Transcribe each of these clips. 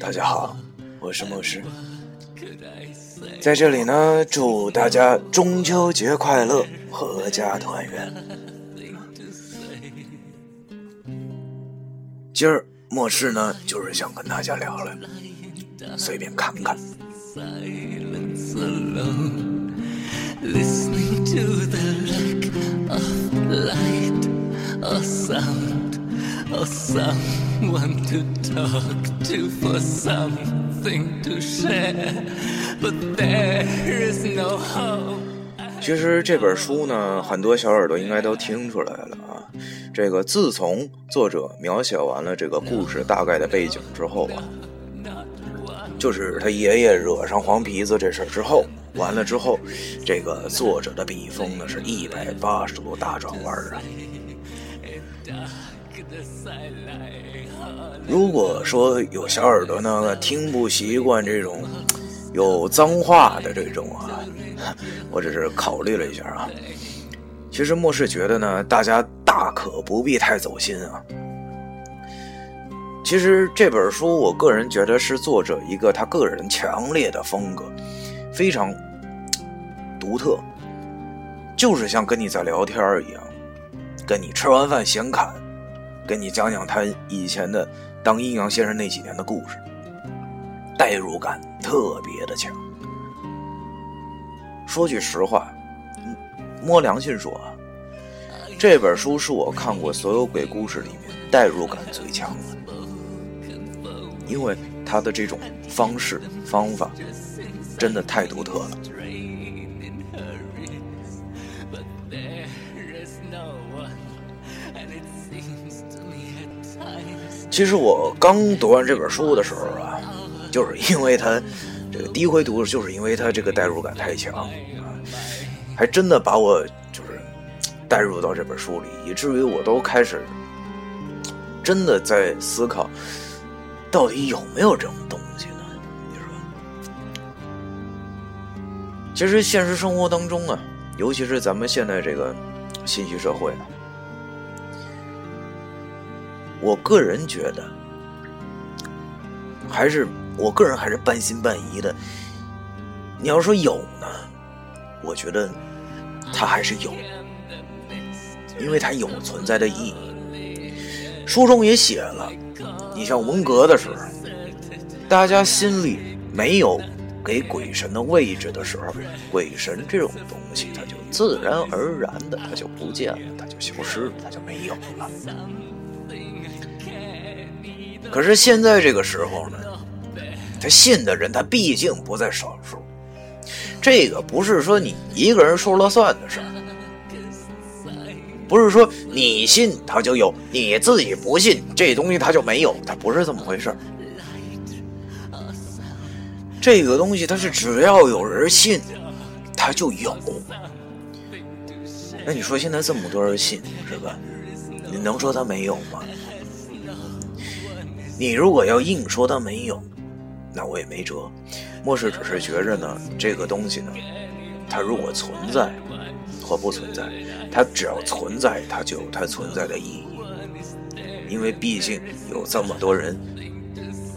大家好，我是牧师。在这里呢，祝大家中秋节快乐，阖家团圆。今儿末世呢，就是想跟大家聊聊，随便看看。silence alone, listening to the lack of light or sound, or someone to talk to for something to share. But there is no hope. 其实这本书呢，很多小耳朵应该都听出来了啊。这个自从作者描写完了这个故事大概的背景之后啊，就是他爷爷惹上黄皮子这事儿之后，完了之后，这个作者的笔锋呢是一百八十度大转弯啊。如果说有小耳朵呢听不习惯这种有脏话的这种啊，我只是考虑了一下啊。其实末世觉得呢，大家大可不必太走心啊。其实这本书，我个人觉得是作者一个他个人强烈的风格，非常独特，就是像跟你在聊天一样，跟你吃完饭闲侃，跟你讲讲他以前的当阴阳先生那几年的故事，代入感特别的强。说句实话，摸良心说啊，这本书是我看过所有鬼故事里面代入感最强的，因为他的这种方式方法真的太独特了。其实我刚读完这本书的时候啊，就是因为他这个第一回读，就是因为他这个代入感太强，还真的把我就是带入到这本书里，以至于我都开始真的在思考，到底有没有这种东西呢？你说？其实现实生活当中啊，尤其是咱们现在这个信息社会啊，我个人觉得，还是我个人还是半信半疑的。你要说有呢，我觉得它还是有，因为它有存在的意义。书中也写了，你像文革的时候，大家心里没有给鬼神的位置的时候，鬼神这种东西，它就自然而然的它就不见了，它就消失了，它就没有了。可是现在这个时候呢，他信的人他毕竟不在少数，这个不是说你一个人说了算的事儿，不是说你信它就有，你自己不信这东西它就没有，它不是这么回事儿。这个东西它是只要有人信，它就有。那你说现在这么多人信是吧？你能说它没有吗？你如果要硬说它没有，那我也没辙。末世只是觉着呢，这个东西呢，它如果存在或不存在，它只要存在，它就有它存在的意义。因为毕竟有这么多人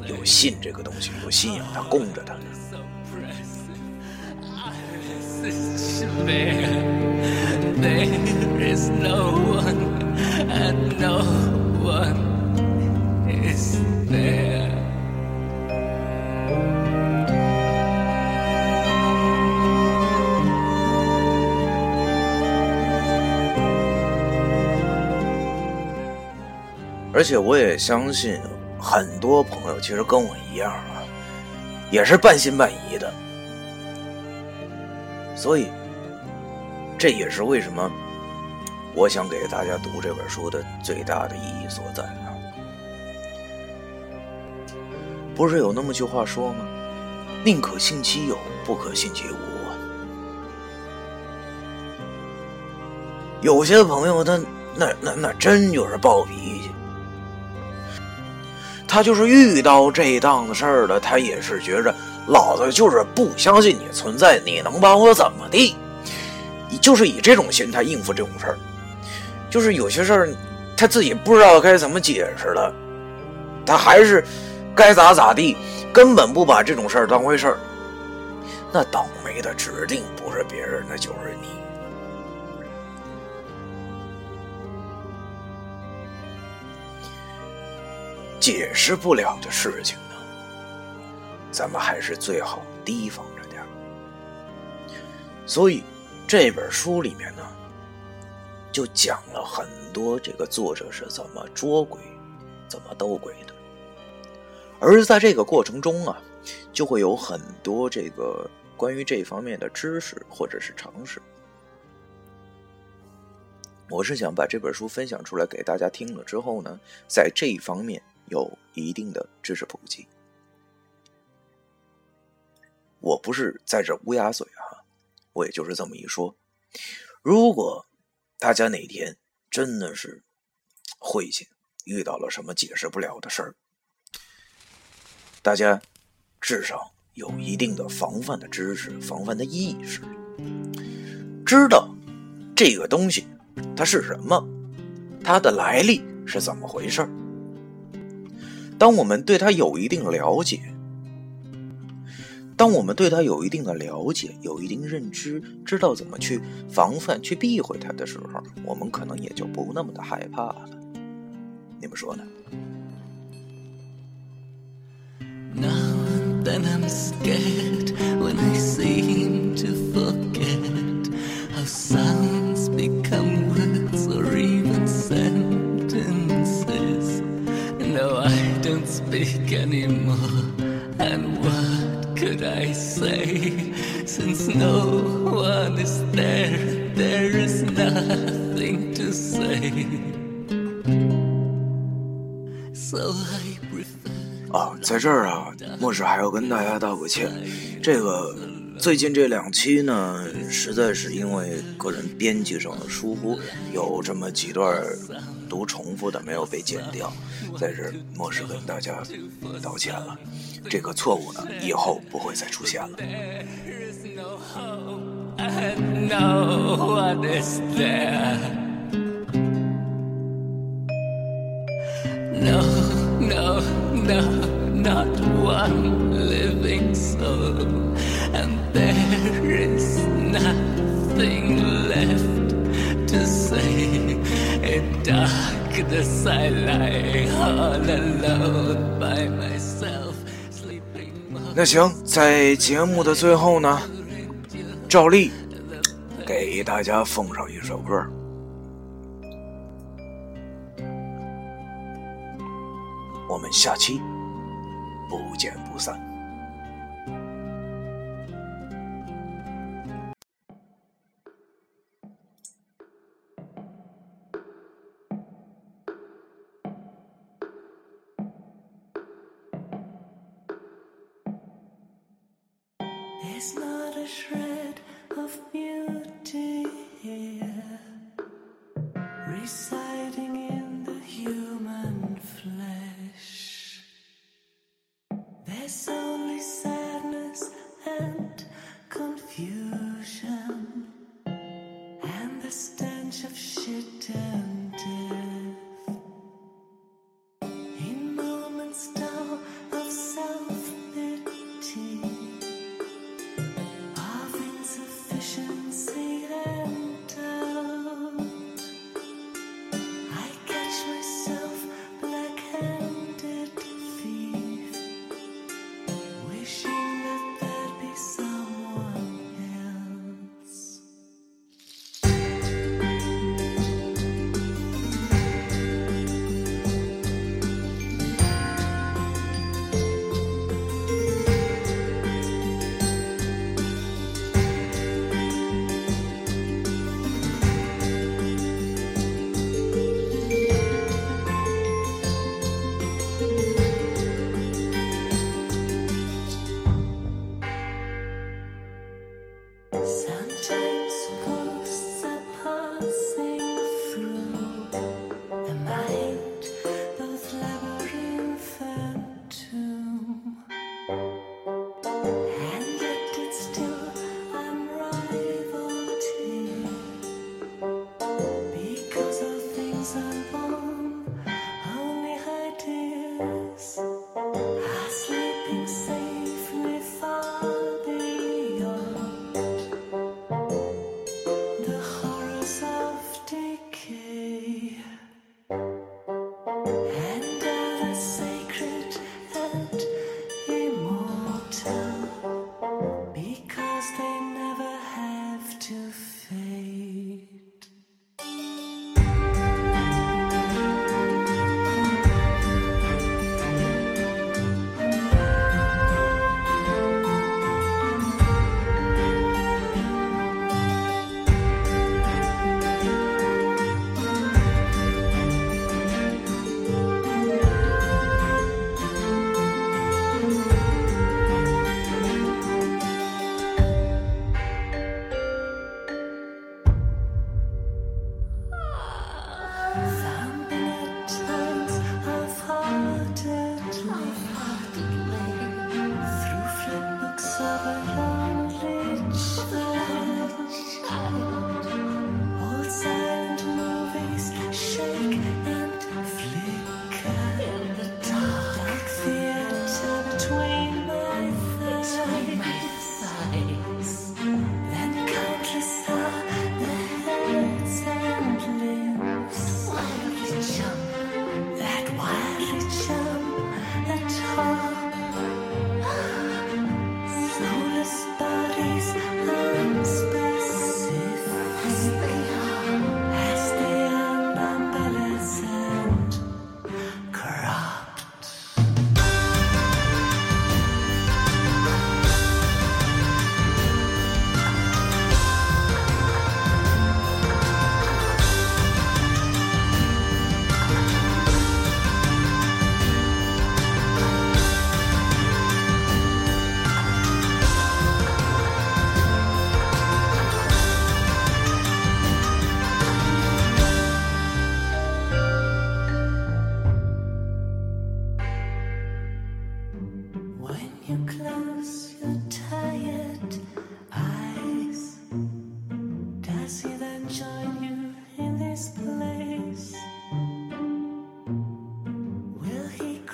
有信这个东西，有信仰，它供着它呢。There is no one, and no 而且我也相信，很多朋友其实跟我一样啊，也是半信半疑的。所以，这也是为什么我想给大家读这本书的最大的意义所在啊。不是有那么句话说吗？宁可信其有，不可信其无。有些朋友他那那那真就是暴脾气，他就是遇到这档子事儿了，他也是觉着老子就是不相信你存在，你能把我怎么地？就是以这种心态应付这种事儿。就是有些事儿，他自己不知道该怎么解释了，他还是该咋咋地，根本不把这种事儿当回事儿。那倒霉的指定不是别人，那就是你。解释不了的事情呢，咱们还是最好提防着点所以这本书里面呢，就讲了很多这个作者是怎么捉鬼、怎么斗鬼的。而在这个过程中啊，就会有很多这个关于这方面的知识或者是常识。我是想把这本书分享出来给大家听了之后呢，在这一方面。有一定的知识普及，我不是在这乌鸦嘴啊，我也就是这么一说。如果大家哪天真的是晦气，遇到了什么解释不了的事儿，大家至少有一定的防范的知识、防范的意识，知道这个东西它是什么，它的来历是怎么回事儿。当我们对他有一定了解，当我们对他有一定的了解、有一定认知，知道怎么去防范、去避讳他的时候，我们可能也就不那么的害怕了。你们说呢 ？speak anymore. And what could I say? Since no one is there, there is nothing to say. So I prefer. 啊，在这儿啊，莫师还要跟大家道个歉，这个 最近这两期呢，实在是因为个人编辑上的疏忽，有这么几段读重复的没有被剪掉，在这莫师跟大家道歉了。这个错误呢，以后不会再出现了。There is nothing left to say. In darkness, I lie all alone by myself, sleeping. 那行，在节目的最后呢，照例给大家奉上一首歌。我们下期不见不散。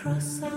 across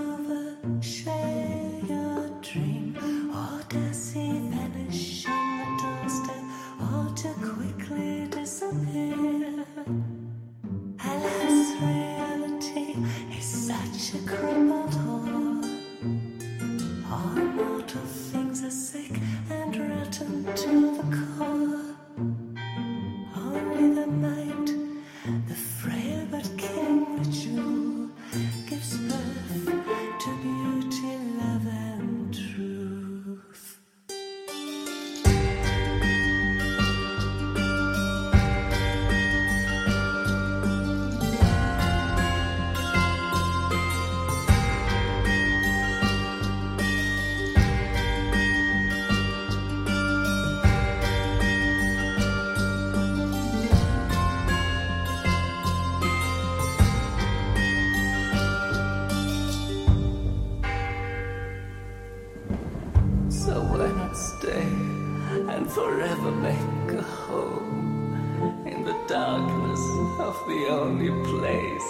the only place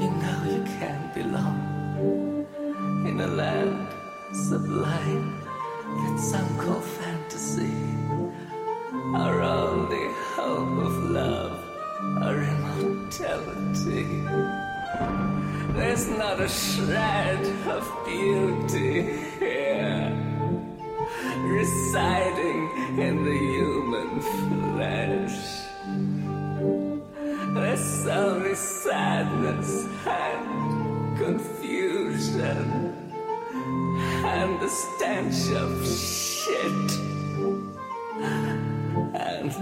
you know you can belong in a land sublime that some call fantasy our only hope of love our immortality there's not a shred of beauty here residing in the human flesh. There's only sadness and confusion and the stench of shit and